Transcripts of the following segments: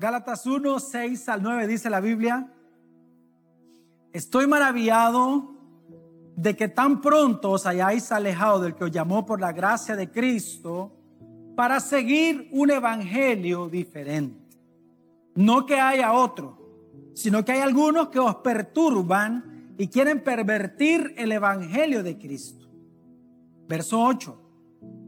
Gálatas 1, 6 al 9 dice la Biblia, estoy maravillado de que tan pronto os hayáis alejado del que os llamó por la gracia de Cristo para seguir un evangelio diferente. No que haya otro, sino que hay algunos que os perturban y quieren pervertir el evangelio de Cristo. Verso 8.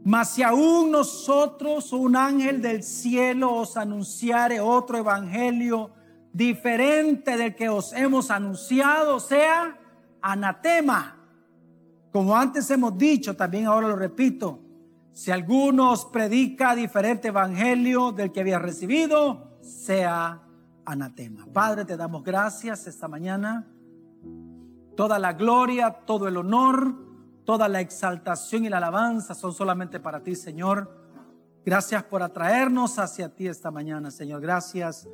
Mas si aún nosotros o un ángel del cielo os anunciare otro evangelio diferente del que os hemos anunciado, sea anatema. Como antes hemos dicho, también ahora lo repito, si alguno os predica diferente evangelio del que había recibido, sea anatema. Padre, te damos gracias esta mañana. Toda la gloria, todo el honor Toda la exaltación y la alabanza son solamente para ti, Señor. Gracias por atraernos hacia ti esta mañana, Señor. Gracias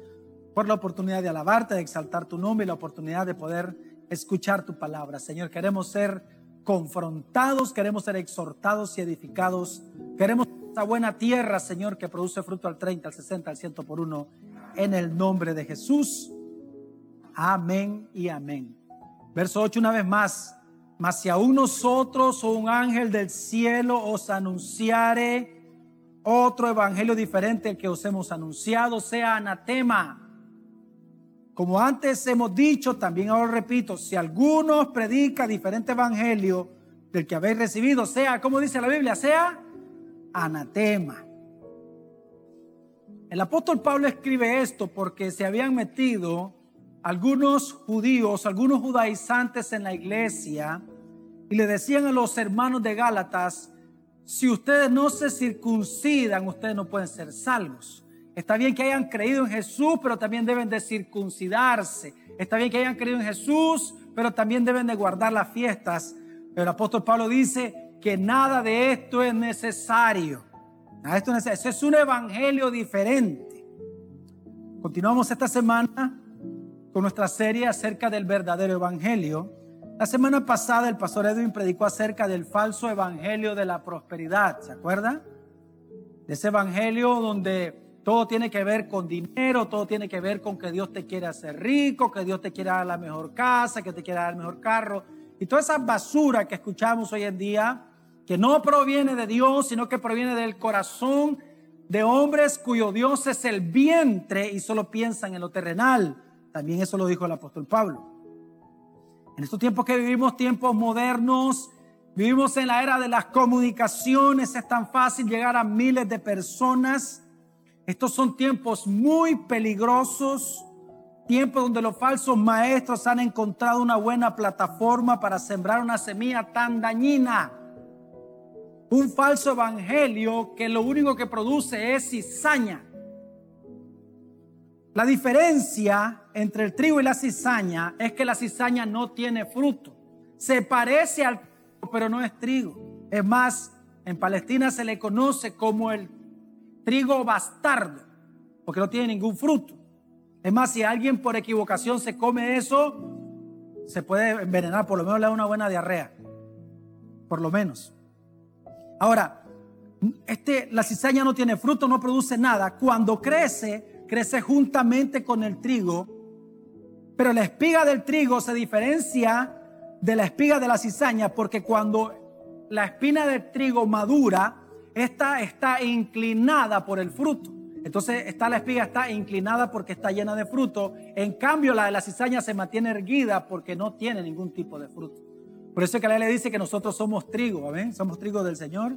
por la oportunidad de alabarte, de exaltar tu nombre y la oportunidad de poder escuchar tu palabra. Señor, queremos ser confrontados, queremos ser exhortados y edificados. Queremos esta buena tierra, Señor, que produce fruto al 30, al 60, al 100 por uno. En el nombre de Jesús. Amén y amén. Verso 8 una vez más. Mas si aún nosotros o un ángel del cielo os anunciare otro evangelio diferente al que os hemos anunciado, sea anatema. Como antes hemos dicho, también ahora repito, si alguno os predica diferente evangelio del que habéis recibido, sea, como dice la Biblia, sea anatema. El apóstol Pablo escribe esto porque se habían metido algunos judíos, algunos judaizantes en la iglesia y le decían a los hermanos de Gálatas, si ustedes no se circuncidan, ustedes no pueden ser salvos. Está bien que hayan creído en Jesús, pero también deben de circuncidarse. Está bien que hayan creído en Jesús, pero también deben de guardar las fiestas. Pero el apóstol Pablo dice que nada de esto es necesario. esto es necesario. Eso es un evangelio diferente. Continuamos esta semana con nuestra serie acerca del verdadero evangelio. La semana pasada el pastor Edwin predicó acerca del falso evangelio de la prosperidad, ¿se acuerda? De ese evangelio donde todo tiene que ver con dinero, todo tiene que ver con que Dios te quiere hacer rico, que Dios te quiere dar la mejor casa, que te quiere dar el mejor carro. Y toda esa basura que escuchamos hoy en día, que no proviene de Dios, sino que proviene del corazón de hombres cuyo Dios es el vientre y solo piensan en lo terrenal. También eso lo dijo el apóstol Pablo. En estos tiempos que vivimos, tiempos modernos, vivimos en la era de las comunicaciones, es tan fácil llegar a miles de personas. Estos son tiempos muy peligrosos, tiempos donde los falsos maestros han encontrado una buena plataforma para sembrar una semilla tan dañina. Un falso evangelio que lo único que produce es cizaña. La diferencia entre el trigo y la cizaña es que la cizaña no tiene fruto. Se parece al trigo, pero no es trigo. Es más, en Palestina se le conoce como el trigo bastardo, porque no tiene ningún fruto. Es más, si alguien por equivocación se come eso, se puede envenenar, por lo menos le da una buena diarrea. Por lo menos. Ahora, este, la cizaña no tiene fruto, no produce nada. Cuando crece, crece juntamente con el trigo, pero la espiga del trigo se diferencia de la espiga de la cizaña porque cuando la espina del trigo madura, esta está inclinada por el fruto. Entonces está la espiga está inclinada porque está llena de fruto. En cambio la de la cizaña se mantiene erguida porque no tiene ningún tipo de fruto. Por eso es que la Biblia dice que nosotros somos trigo, ¿ven? Somos trigo del Señor.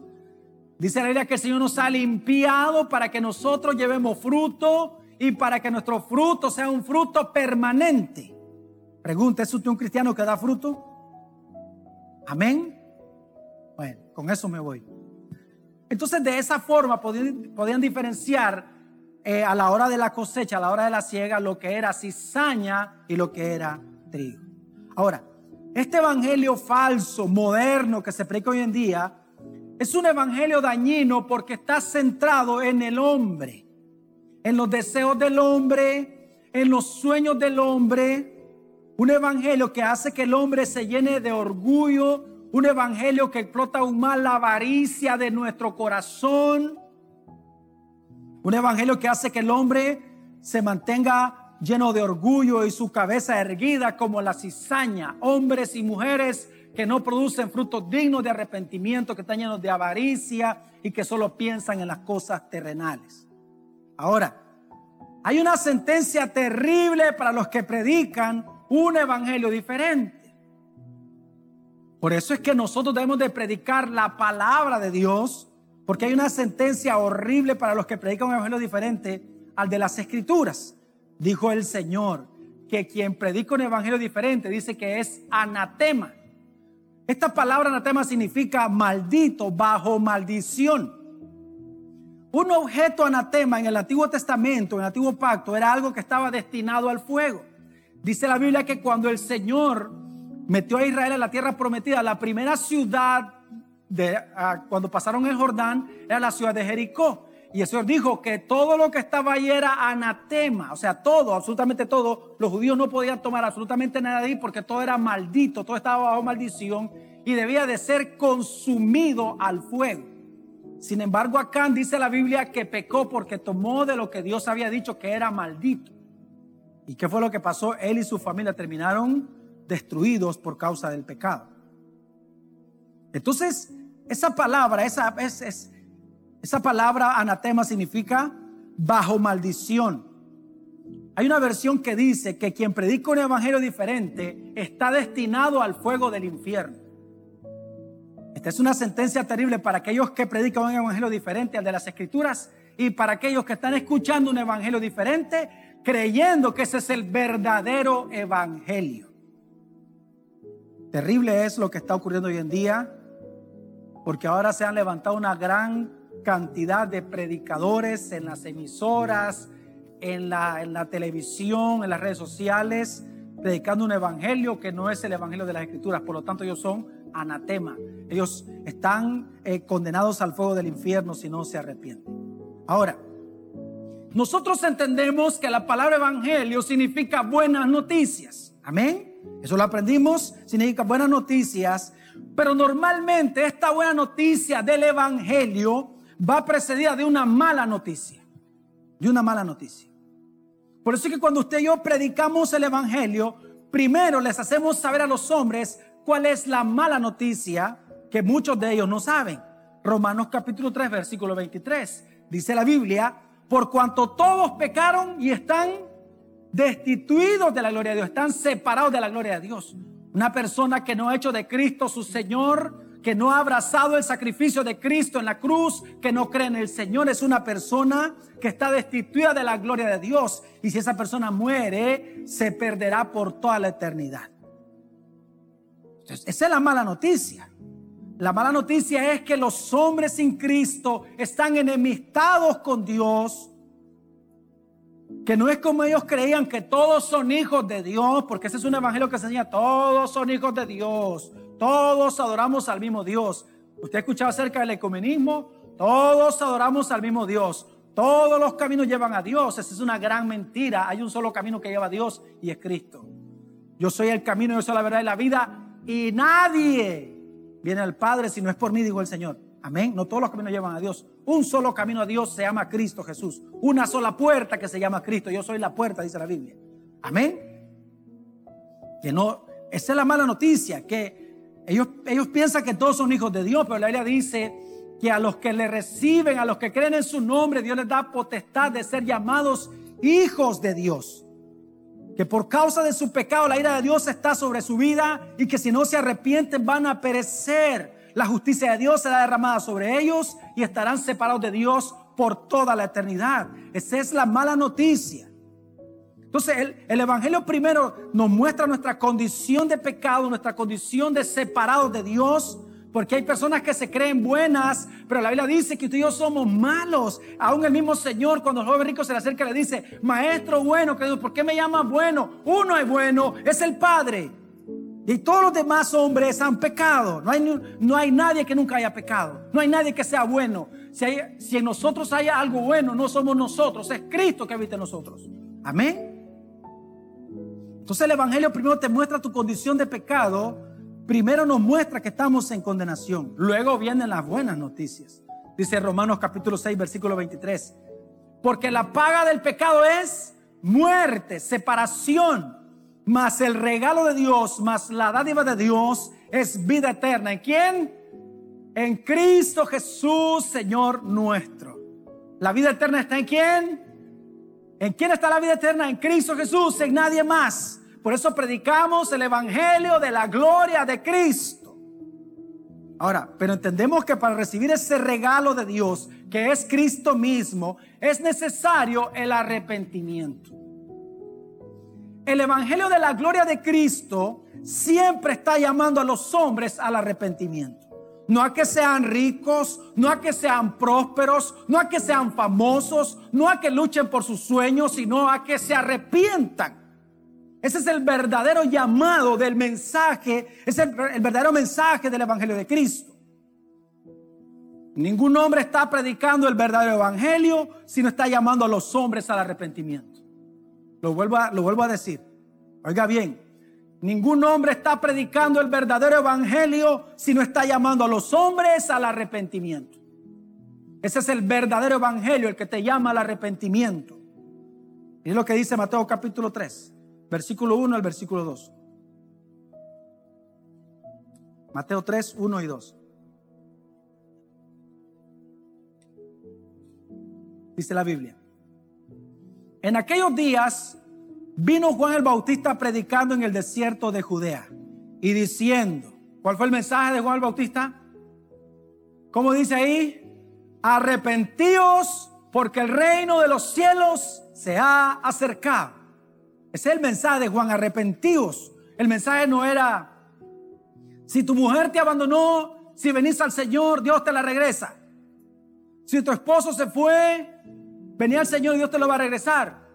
Dice la Biblia que el Señor nos ha limpiado para que nosotros llevemos fruto y para que nuestro fruto sea un fruto permanente. Pregunta, ¿es usted un cristiano que da fruto? Amén. Bueno, con eso me voy. Entonces, de esa forma podían, diferenciar eh, a la hora de la cosecha, a la hora de la siega, lo que era cizaña y lo que era trigo. Ahora, este evangelio falso, moderno que se predica hoy en día, es un evangelio dañino porque está centrado en el hombre en los deseos del hombre, en los sueños del hombre. Un evangelio que hace que el hombre se llene de orgullo. Un evangelio que explota aún más la avaricia de nuestro corazón. Un evangelio que hace que el hombre se mantenga lleno de orgullo y su cabeza erguida como la cizaña. Hombres y mujeres que no producen frutos dignos de arrepentimiento, que están llenos de avaricia y que solo piensan en las cosas terrenales. Ahora, hay una sentencia terrible para los que predican un evangelio diferente. Por eso es que nosotros debemos de predicar la palabra de Dios, porque hay una sentencia horrible para los que predican un evangelio diferente al de las escrituras. Dijo el Señor que quien predica un evangelio diferente dice que es anatema. Esta palabra anatema significa maldito, bajo maldición. Un objeto anatema en el Antiguo Testamento, en el Antiguo Pacto, era algo que estaba destinado al fuego. Dice la Biblia que cuando el Señor metió a Israel en la tierra prometida, la primera ciudad de, ah, cuando pasaron el Jordán era la ciudad de Jericó. Y el Señor dijo que todo lo que estaba ahí era anatema, o sea, todo, absolutamente todo. Los judíos no podían tomar absolutamente nada de ahí porque todo era maldito, todo estaba bajo maldición y debía de ser consumido al fuego. Sin embargo, Acán dice la Biblia que pecó porque tomó de lo que Dios había dicho que era maldito. ¿Y qué fue lo que pasó? Él y su familia terminaron destruidos por causa del pecado. Entonces, esa palabra, esa, es, esa palabra anatema significa bajo maldición. Hay una versión que dice que quien predica un evangelio diferente está destinado al fuego del infierno. Esta es una sentencia terrible para aquellos que predican un evangelio diferente al de las escrituras y para aquellos que están escuchando un evangelio diferente creyendo que ese es el verdadero evangelio. Terrible es lo que está ocurriendo hoy en día porque ahora se han levantado una gran cantidad de predicadores en las emisoras, en la, televisión, en las redes sociales, predicando un evangelio que no es el evangelio de las escrituras. Por lo tanto, ellos son anatema. Ellos están eh, condenados al fuego del infierno si no se arrepienten. Ahora, nosotros entendemos que la palabra evangelio significa buenas noticias. Amén. Eso lo aprendimos, significa buenas noticias. Pero normalmente esta buena noticia del evangelio va precedida de una mala noticia. De una mala noticia. Por eso es que cuando usted y yo predicamos el evangelio, primero les hacemos saber a los hombres cuál es la mala noticia que muchos de ellos no saben. Romanos capítulo 3, versículo 23. Dice la Biblia, por cuanto todos pecaron y están destituidos de la gloria de Dios, están separados de la gloria de Dios. Una persona que no ha hecho de Cristo su Señor, que no ha abrazado el sacrificio de Cristo en la cruz, que no cree en el Señor, es una persona que está destituida de la gloria de Dios. Y si esa persona muere, se perderá por toda la eternidad. Entonces, esa es la mala noticia. La mala noticia es que los hombres sin Cristo están enemistados con Dios. Que no es como ellos creían que todos son hijos de Dios, porque ese es un evangelio que enseña, todos son hijos de Dios. Todos adoramos al mismo Dios. Usted ha escuchado acerca del ecumenismo. Todos adoramos al mismo Dios. Todos los caminos llevan a Dios. Esa es una gran mentira. Hay un solo camino que lleva a Dios y es Cristo. Yo soy el camino, yo soy la verdad y la vida. Y nadie viene al Padre si no es por mí, dijo el Señor. Amén. No todos los caminos llevan a Dios. Un solo camino a Dios se llama Cristo Jesús. Una sola puerta que se llama Cristo. Yo soy la puerta, dice la Biblia. Amén. Que no, esa es la mala noticia, que ellos, piensan que todos son hijos de Dios, pero la Biblia dice que a los que le reciben, a los que creen en su nombre, Dios les da potestad de ser llamados hijos de Dios. Que por causa de su pecado la ira de Dios está sobre su vida y que si no se arrepienten van a perecer. La justicia de Dios será derramada sobre ellos y estarán separados de Dios por toda la eternidad. Esa es la mala noticia. Entonces el, Evangelio primero nos muestra nuestra condición de pecado, nuestra condición de separados de Dios. Porque hay personas que se creen buenas, pero la Biblia dice que tú y yo somos malos. Aún el mismo Señor, cuando el joven rico se le acerca, le dice, Maestro bueno, ¿por qué me llamas bueno? Uno es bueno, es el Padre. Y todos los demás hombres han pecado. No hay, no hay nadie que nunca haya pecado. No hay nadie que sea bueno. Si, si en nosotros hay algo bueno, no somos nosotros, es Cristo que habita en nosotros. Amén. Entonces el Evangelio primero te muestra tu condición de pecado, primero nos muestra que estamos en condenación, luego vienen las buenas noticias. Dice Romanos capítulo 6, versículo 23, Porque la paga del pecado es muerte, separación. Mas el regalo de Dios, más la dádiva de Dios es vida eterna. ¿En quién? En Cristo Jesús, Señor nuestro. ¿La vida eterna está en quién? ¿En quién está la vida eterna? En Cristo Jesús, en nadie más. Por eso predicamos el Evangelio de la gloria de Cristo. Ahora, pero entendemos que para recibir ese regalo de Dios, que es Cristo mismo, es necesario el arrepentimiento. El Evangelio de la gloria de Cristo siempre está llamando a los hombres al arrepentimiento. No a que sean ricos, no a que sean prósperos, no a que sean famosos, no a que luchen por sus sueños, sino a que se arrepientan. Ese es el verdadero llamado del mensaje, es el, verdadero mensaje del Evangelio de Cristo. Ningún hombre está predicando el verdadero Evangelio, sino está llamando a los hombres al arrepentimiento. Lo vuelvo a, lo vuelvo a decir. Oiga bien, ningún hombre está predicando el verdadero evangelio si no está llamando a los hombres al arrepentimiento. Ese es el verdadero evangelio, el que te llama al arrepentimiento. Y es lo que dice Mateo capítulo 3, versículo 1 al versículo 2. Mateo 3, 1 y 2. Dice la Biblia. En aquellos días vino Juan el Bautista predicando en el desierto de Judea y diciendo, ¿cuál fue el mensaje de Juan el Bautista? ¿Cómo dice ahí? Arrepentíos porque el reino de los cielos se ha acercado. Ese es el mensaje de Juan, arrepentíos. El mensaje no era, si tu mujer te abandonó, si venís al Señor, Dios te la regresa. Si tu esposo se fue, venía el Señor y Dios te lo va a regresar.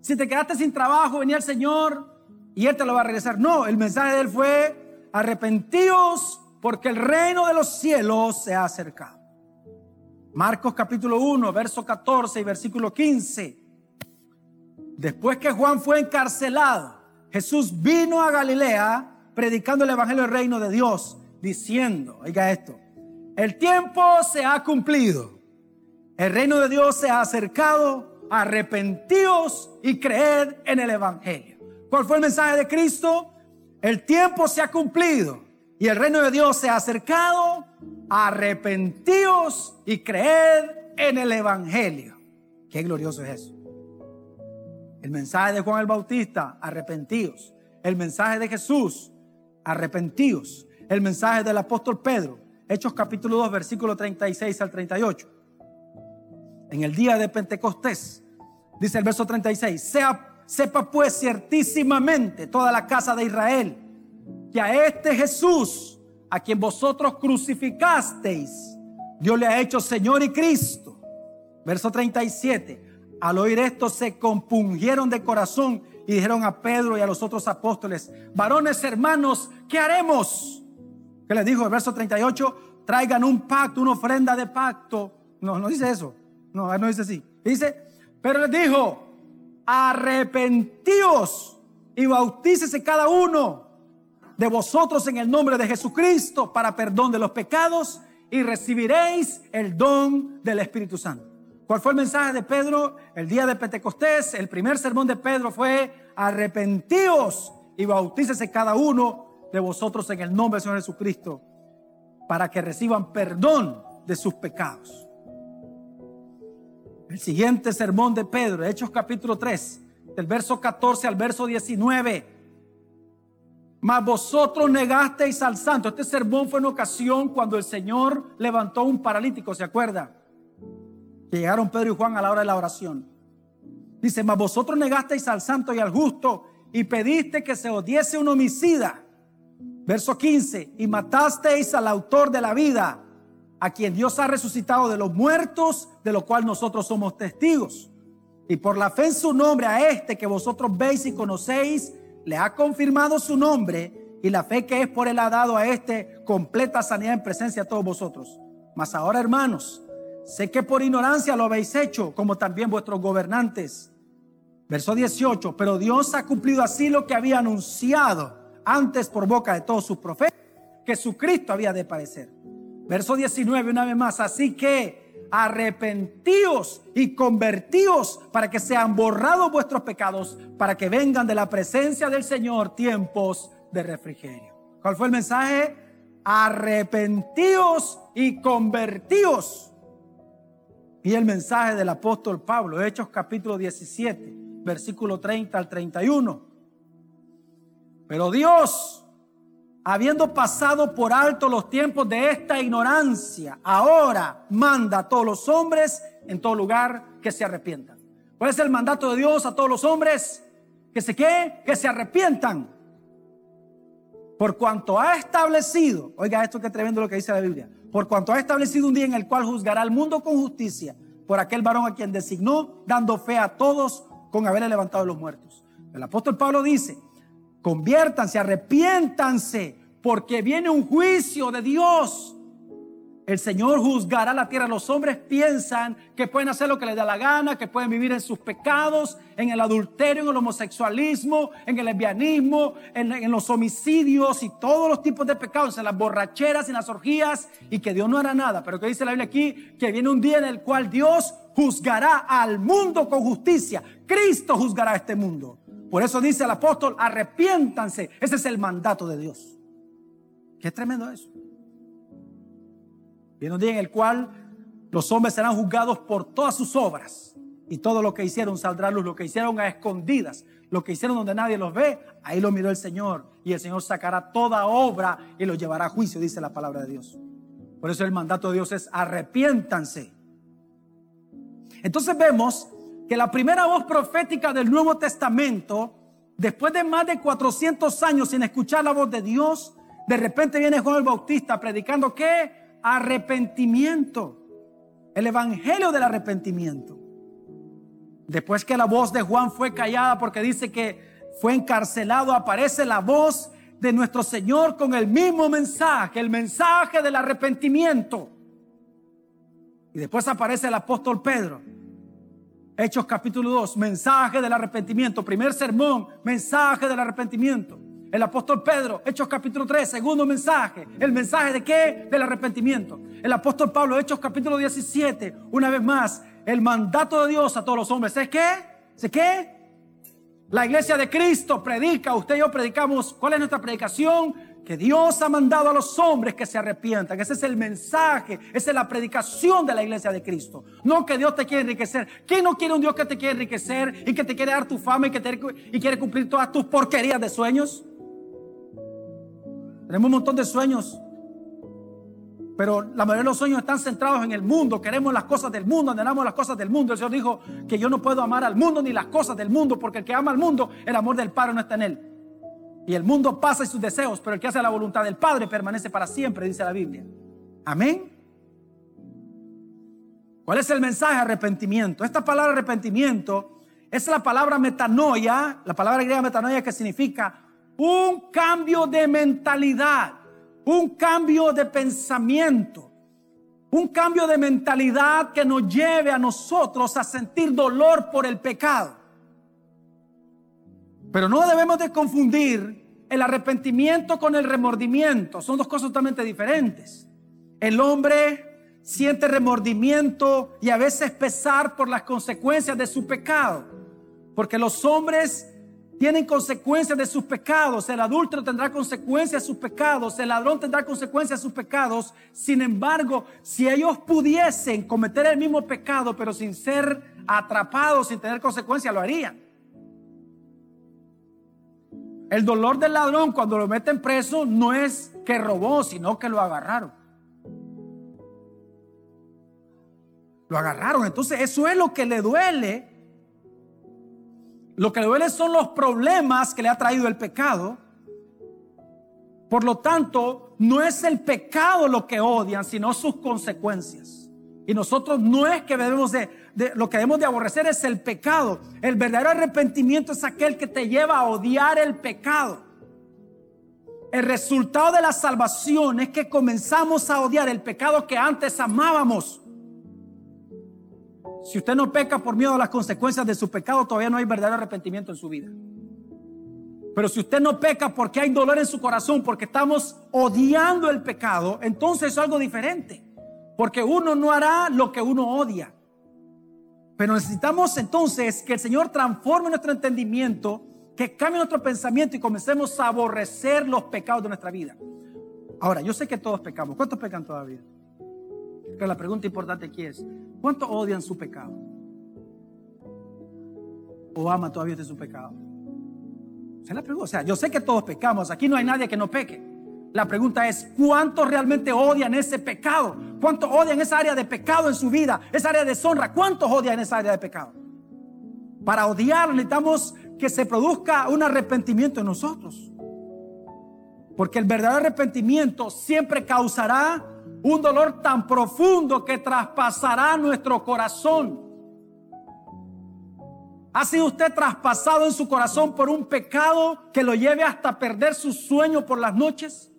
Si te quedaste sin trabajo, venía el Señor y Él te lo va a regresar. No, el mensaje de Él fue, arrepentíos porque el reino de los cielos se ha acercado. Marcos capítulo 1, verso 14 y versículo 15. Después que Juan fue encarcelado, Jesús vino a Galilea predicando el Evangelio del reino de Dios, diciendo, oiga esto, el tiempo se ha cumplido el reino de Dios se ha acercado, arrepentíos y creed en el Evangelio. ¿Cuál fue el mensaje de Cristo? El tiempo se ha cumplido y el reino de Dios se ha acercado, arrepentíos y creed en el Evangelio. Qué glorioso es eso. El mensaje de Juan el Bautista, arrepentíos. El mensaje de Jesús, arrepentíos. El mensaje del apóstol Pedro, Hechos capítulo 2, versículo 36 al 38 en el día de Pentecostés. Dice el verso 36, sea, sepa pues ciertísimamente toda la casa de Israel que a este Jesús, a quien vosotros crucificasteis, Dios le ha hecho Señor y Cristo. Verso 37, al oír esto se compungieron de corazón y dijeron a Pedro y a los otros apóstoles, varones hermanos, ¿qué haremos? ¿Qué les dijo el verso 38? Traigan un pacto, una ofrenda de pacto. No, no dice eso. No, no dice así. Dice, pero les dijo, arrepentíos y bautícese cada uno de vosotros en el nombre de Jesucristo para perdón de los pecados y recibiréis el don del Espíritu Santo. ¿Cuál fue el mensaje de Pedro el día de Pentecostés? El primer sermón de Pedro fue, arrepentíos y bautícese cada uno de vosotros en el nombre del Señor Jesucristo para que reciban perdón de sus pecados. El siguiente sermón de Pedro, Hechos capítulo 3, del verso 14 al verso 19. Mas vosotros negasteis al santo. Este sermón fue en ocasión cuando el Señor levantó un paralítico, ¿se acuerda? Llegaron Pedro y Juan a la hora de la oración. Dice, mas vosotros negasteis al santo y al justo y pediste que se os diese un homicida. Verso 15, y matasteis al autor de la vida a quien Dios ha resucitado de los muertos, de lo cual nosotros somos testigos. Y por la fe en su nombre a este que vosotros veis y conocéis, le ha confirmado su nombre y la fe que es por él ha dado a este completa sanidad en presencia de todos vosotros. Mas ahora, hermanos, sé que por ignorancia lo habéis hecho, como también vuestros gobernantes. Verso 18, pero Dios ha cumplido así lo que había anunciado antes por boca de todos sus profetas, que su Cristo había de padecer Verso 19, una vez más. Así que arrepentíos y convertíos para que sean borrados vuestros pecados, para que vengan de la presencia del Señor tiempos de refrigerio. ¿Cuál fue el mensaje? Arrepentíos y convertíos. Y el mensaje del apóstol Pablo, Hechos capítulo 17, versículo 30 al 31. Pero Dios, habiendo pasado por alto los tiempos de esta ignorancia, ahora manda a todos los hombres en todo lugar que se arrepientan. ¿Cuál es el mandato de Dios a todos los hombres? Que se qué? Que se arrepientan. Por cuanto ha establecido, oiga esto que tremendo lo que dice la Biblia, por cuanto ha establecido un día en el cual juzgará al mundo con justicia por aquel varón a quien designó, dando fe a todos con haberle levantado los muertos. El apóstol Pablo dice, conviértanse, arrepiéntanse, porque viene un juicio de Dios el Señor juzgará la tierra. Los hombres piensan que pueden hacer lo que les da la gana, que pueden vivir en sus pecados, en el adulterio, en el homosexualismo, en el lesbianismo, en, los homicidios y todos los tipos de pecados, en las borracheras, en las orgías, y que Dios no hará nada. Pero que dice la Biblia aquí, que viene un día en el cual Dios juzgará al mundo con justicia. Cristo juzgará a este mundo. Por eso dice el apóstol, arrepiéntanse. Ese es el mandato de Dios. Qué tremendo eso. Viene un día en el cual los hombres serán juzgados por todas sus obras y todo lo que hicieron saldrá luz, lo que hicieron a escondidas, lo que hicieron donde nadie los ve, ahí lo miró el Señor y el Señor sacará toda obra y lo llevará a juicio, dice la palabra de Dios. Por eso el mandato de Dios es arrepiéntanse. Entonces vemos que la primera voz profética del Nuevo Testamento, después de más de 400 años sin escuchar la voz de Dios, de repente viene Juan el Bautista predicando que arrepentimiento. El evangelio del arrepentimiento. Después que la voz de Juan fue callada porque dice que fue encarcelado, aparece la voz de nuestro Señor con el mismo mensaje, el mensaje del arrepentimiento. Y después aparece el apóstol Pedro. Hechos capítulo 2, mensaje del arrepentimiento. Primer sermón, mensaje del arrepentimiento. El apóstol Pedro, Hechos capítulo 3, segundo mensaje. ¿El mensaje de qué? Del arrepentimiento. El apóstol Pablo, Hechos capítulo 17, una vez más, el mandato de Dios a todos los hombres. ¿Es qué? ¿Sé qué? La iglesia de Cristo predica, usted y yo predicamos. ¿Cuál es nuestra predicación? Que Dios ha mandado a los hombres que se arrepientan. Ese es el mensaje, esa es la predicación de la iglesia de Cristo. No que Dios te quiere enriquecer. ¿Quién no quiere un Dios que te quiere enriquecer y que te quiere dar tu fama y que te, y quiere cumplir todas tus porquerías de sueños? Tenemos un montón de sueños, pero la mayoría de los sueños están centrados en el mundo. Queremos las cosas del mundo, anhelamos las cosas del mundo. El Señor dijo que yo no puedo amar al mundo ni las cosas del mundo, porque el que ama al mundo, el amor del Padre no está en él. Y el mundo pasa y sus deseos, pero el que hace la voluntad del Padre permanece para siempre, dice la Biblia. Amén. ¿Cuál es el mensaje? Arrepentimiento. Esta palabra arrepentimiento es la palabra metanoia, la palabra griega metanoia que significa un cambio de mentalidad, un cambio de pensamiento, un cambio de mentalidad que nos lleve a nosotros a sentir dolor por el pecado. Pero no debemos de confundir el arrepentimiento con el remordimiento, son dos cosas totalmente diferentes. El hombre siente remordimiento y a veces pesar por las consecuencias de su pecado, porque los hombres tienen consecuencias de sus pecados. El adúltero tendrá consecuencias de sus pecados. El ladrón tendrá consecuencias de sus pecados. Sin embargo, si ellos pudiesen cometer el mismo pecado, pero sin ser atrapados, sin tener consecuencias, lo harían. El dolor del ladrón cuando lo meten preso no es que robó, sino que lo agarraron. Lo agarraron. Entonces eso es lo que le duele lo que le duele son los problemas que le ha traído el pecado. Por lo tanto, no es el pecado lo que odian, sino sus consecuencias. Y nosotros no es que debemos de, lo que debemos de aborrecer es el pecado. El verdadero arrepentimiento es aquel que te lleva a odiar el pecado. El resultado de la salvación es que comenzamos a odiar el pecado que antes amábamos. Si usted no peca por miedo a las consecuencias de su pecado, todavía no hay verdadero arrepentimiento en su vida. Pero si usted no peca porque hay dolor en su corazón, porque estamos odiando el pecado, entonces es algo diferente. porque uno no hará lo que uno odia. Pero necesitamos entonces que el Señor transforme nuestro entendimiento, que cambie nuestro pensamiento y comencemos a aborrecer los pecados de nuestra vida. Ahora, yo sé que todos pecamos. ¿Cuántos pecan todavía? Pero la pregunta importante aquí es, ¿cuántos odian su pecado? ¿O ama todavía de su pecado? la pregunta. O sea, yo sé que todos pecamos. Aquí no hay nadie que no peque. La pregunta es, ¿cuántos realmente odian ese pecado? ¿Cuántos odian esa área de pecado en su vida? Esa área de deshonra. ¿Cuántos odian esa área de pecado? Para odiar necesitamos que se produzca un arrepentimiento en nosotros. Porque el verdadero arrepentimiento siempre causará un dolor tan profundo que traspasará nuestro corazón. ¿Ha sido usted traspasado en su corazón por un pecado que lo lleve hasta perder su sueño por las noches?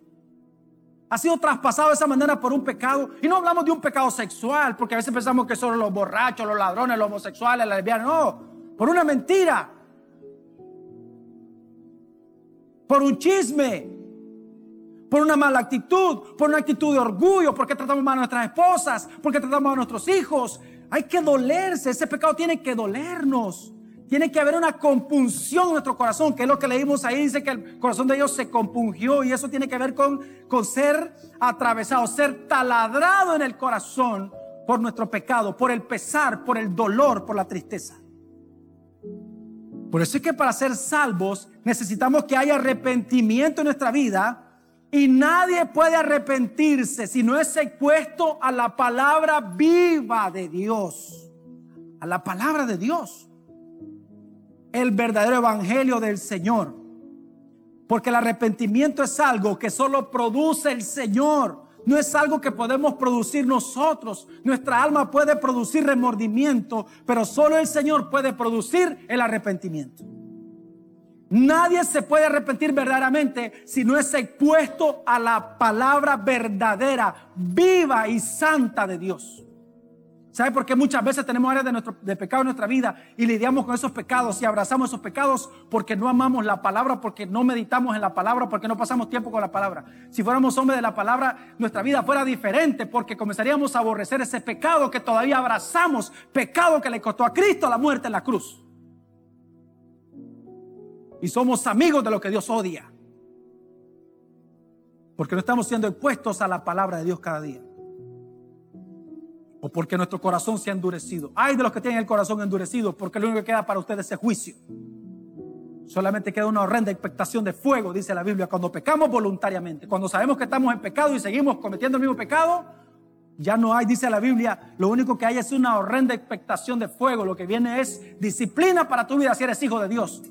¿Ha sido traspasado de esa manera por un pecado? Y no hablamos de un pecado sexual, porque a veces pensamos que son los borrachos, los ladrones, los homosexuales, las lesbianas. No, por una mentira. Por un chisme. Por una mala actitud, por una actitud de orgullo, porque tratamos mal a nuestras esposas, porque tratamos a nuestros hijos. Hay que dolerse, ese pecado tiene que dolernos. Tiene que haber una compunción en nuestro corazón, que es lo que leímos ahí. Dice que el corazón de ellos se compungió y eso tiene que ver con, con ser atravesado, ser taladrado en el corazón por nuestro pecado, por el pesar, por el dolor, por la tristeza. Por eso es que para ser salvos necesitamos que haya arrepentimiento en nuestra vida y nadie puede arrepentirse si no es expuesto a la palabra viva de Dios. A la palabra de Dios el verdadero evangelio del Señor. Porque el arrepentimiento es algo que solo produce el Señor. No es algo que podemos producir nosotros. Nuestra alma puede producir remordimiento, pero solo el Señor puede producir el arrepentimiento. Nadie se puede arrepentir verdaderamente si no es expuesto a la palabra verdadera, viva y santa de Dios. ¿Sabe por qué muchas veces tenemos áreas de, nuestro, de pecado en nuestra vida y lidiamos con esos pecados y abrazamos esos pecados porque no amamos la palabra, porque no meditamos en la palabra, porque no pasamos tiempo con la palabra? Si fuéramos hombres de la palabra, nuestra vida fuera diferente porque comenzaríamos a aborrecer ese pecado que todavía abrazamos, pecado que le costó a Cristo la muerte en la cruz. Y somos amigos de lo que Dios odia. Porque no estamos siendo expuestos a la palabra de Dios cada día o porque nuestro corazón se ha endurecido. Hay de los que tienen el corazón endurecido, porque lo único que queda para ustedes es juicio. Solamente queda una horrenda expectación de fuego, dice la Biblia, cuando pecamos voluntariamente. Cuando sabemos que estamos en pecado y seguimos cometiendo el mismo pecado, ya no hay, dice la Biblia, lo único que hay es una horrenda expectación de fuego. Lo que viene es disciplina para tu vida si eres hijo de Dios.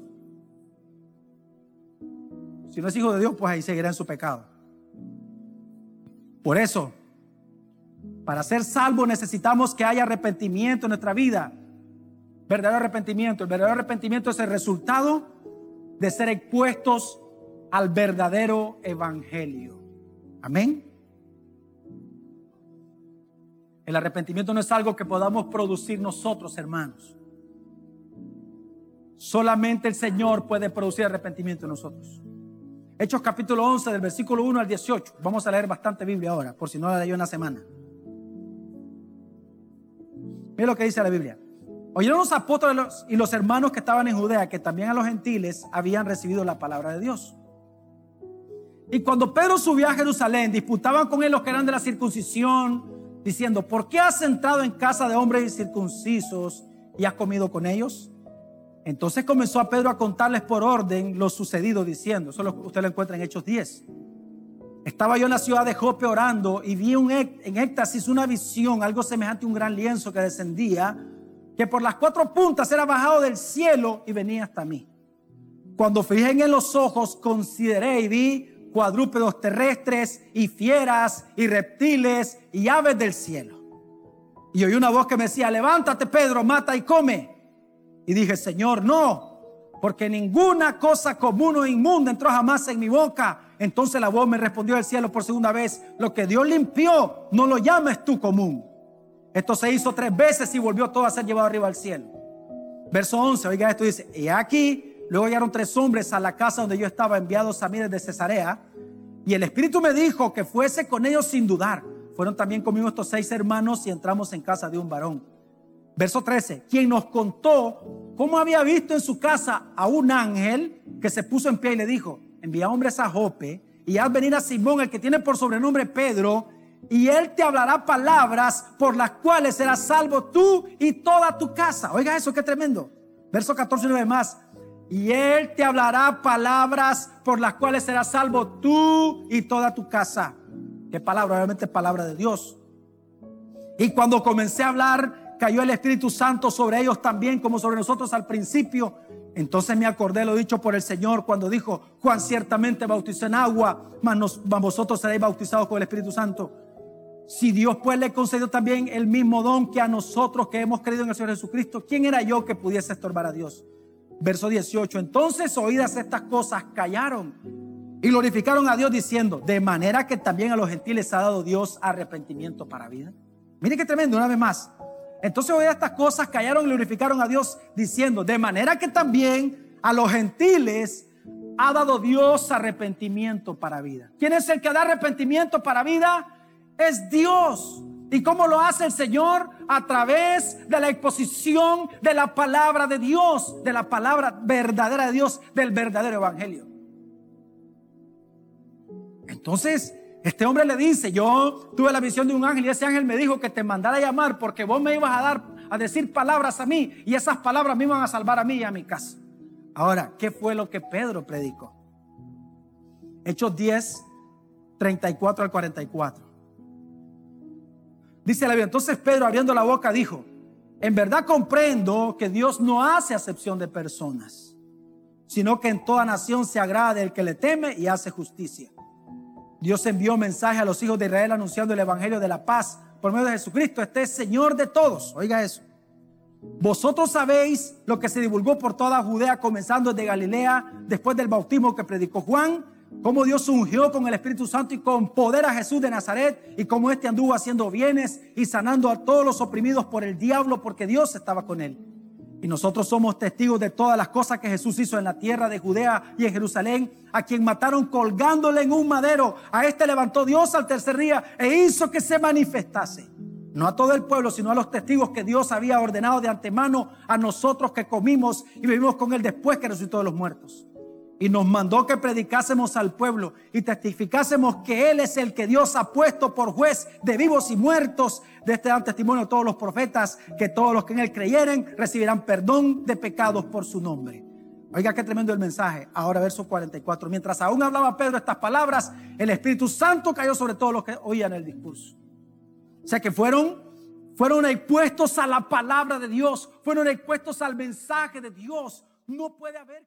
Si no es hijo de Dios, pues ahí seguirá en su pecado. Por eso, para ser salvo necesitamos que haya arrepentimiento en nuestra vida. Verdadero arrepentimiento. El verdadero arrepentimiento es el resultado de ser expuestos al verdadero evangelio. Amén. El arrepentimiento no es algo que podamos producir nosotros, hermanos. Solamente el Señor puede producir arrepentimiento en nosotros. Hechos capítulo 11 del versículo 1 al 18. Vamos a leer bastante Biblia ahora, por si no la leí una semana. Mira lo que dice la Biblia. Oyeron los apóstoles y los hermanos que estaban en Judea que también a los gentiles habían recibido la palabra de Dios. Y cuando Pedro subió a Jerusalén, disputaban con él los que eran de la circuncisión, diciendo, ¿por qué has entrado en casa de hombres circuncisos y has comido con ellos? Entonces comenzó a Pedro a contarles por orden lo sucedido, diciendo, eso usted lo encuentra en Hechos 10. Estaba yo en la ciudad de Jope orando y vi un, en éxtasis una visión, algo semejante a un gran lienzo que descendía, que por las cuatro puntas era bajado del cielo y venía hasta mí. Cuando fijé en los ojos, consideré y vi cuadrúpedos terrestres y fieras y reptiles y aves del cielo. Y oí una voz que me decía, levántate Pedro, mata y come. Y dije, Señor, no, porque ninguna cosa común o inmunda entró jamás en mi boca entonces la voz me respondió del cielo por segunda vez, lo que Dios limpió, no lo llames tú común. Esto se hizo tres veces y volvió todo a ser llevado arriba al cielo. Verso 11, oiga esto dice, y aquí luego llegaron tres hombres a la casa donde yo estaba enviados a mí desde Cesarea, y el Espíritu me dijo que fuese con ellos sin dudar fueron también conmigo estos seis hermanos y entramos en casa de un varón. Verso 13, quien nos contó cómo había visto en su casa a un ángel que se puso en pie y le dijo, envía hombres a Jope y haz venir a Simón, el que tiene por sobrenombre Pedro, y él te hablará palabras por las cuales serás salvo tú y toda tu casa. Oiga eso, qué tremendo. Verso 14 y 9 más. Y él te hablará palabras por las cuales serás salvo tú y toda tu casa. ¿Qué palabra? Obviamente palabra de Dios. Y cuando comencé a hablar, cayó el Espíritu Santo sobre ellos también, como sobre nosotros al principio. Entonces me acordé lo dicho por el Señor cuando dijo, Juan ciertamente bautizó en agua, mas, vosotros seréis bautizados con el Espíritu Santo. Si Dios pues le concedió también el mismo don que a nosotros que hemos creído en el Señor Jesucristo, ¿quién era yo que pudiese estorbar a Dios? Verso 18, entonces oídas estas cosas callaron y glorificaron a Dios diciendo, de manera que también a los gentiles ha dado Dios arrepentimiento para vida. Mire qué tremendo, una vez más. Entonces oídas estas cosas callaron y glorificaron a Dios diciendo, de manera que también a los gentiles ha dado Dios arrepentimiento para vida. ¿Quién es el que da arrepentimiento para vida? es Dios. ¿Y cómo lo hace el Señor? A través de la exposición de la palabra de Dios, de la palabra verdadera de Dios, del verdadero evangelio. Entonces, este hombre le dice, yo tuve la visión de un ángel y ese ángel me dijo que te mandara a llamar porque vos me ibas a dar a decir palabras a mí y esas palabras me iban a salvar a mí y a mi casa. Ahora, ¿qué fue lo que Pedro predicó? Hechos 10, 34 al 44. Dice la Biblia, entonces Pedro abriendo la boca dijo, en verdad comprendo que Dios no hace acepción de personas, sino que en toda nación se agrada del que le teme y hace justicia. Dios envió mensaje a los hijos de Israel anunciando el Evangelio de la paz por medio de Jesucristo. Este es Señor de todos. Oiga eso. Vosotros sabéis lo que se divulgó por toda Judea, comenzando desde Galilea, después del bautismo que predicó Juan cómo Dios ungió con el Espíritu Santo y con poder a Jesús de Nazaret y cómo éste anduvo haciendo bienes y sanando a todos los oprimidos por el diablo porque Dios estaba con él. Y nosotros somos testigos de todas las cosas que Jesús hizo en la tierra de Judea y en Jerusalén, a quien mataron colgándole en un madero. A este levantó Dios al tercer día e hizo que se manifestase. No a todo el pueblo, sino a los testigos que Dios había ordenado de antemano a nosotros que comimos y vivimos con él después que resucitó de los muertos y nos mandó que predicásemos al pueblo y testificásemos que Él es el que Dios ha puesto por juez de vivos y muertos. De este dan testimonio todos los profetas, que todos los que en Él creyeren recibirán perdón de pecados por su nombre. Oiga qué tremendo el mensaje. Ahora verso 44. Mientras aún hablaba Pedro estas palabras, el Espíritu Santo cayó sobre todos los que oían el discurso. O sea que fueron, fueron expuestos a la palabra de Dios, fueron expuestos al mensaje de Dios. No puede haber...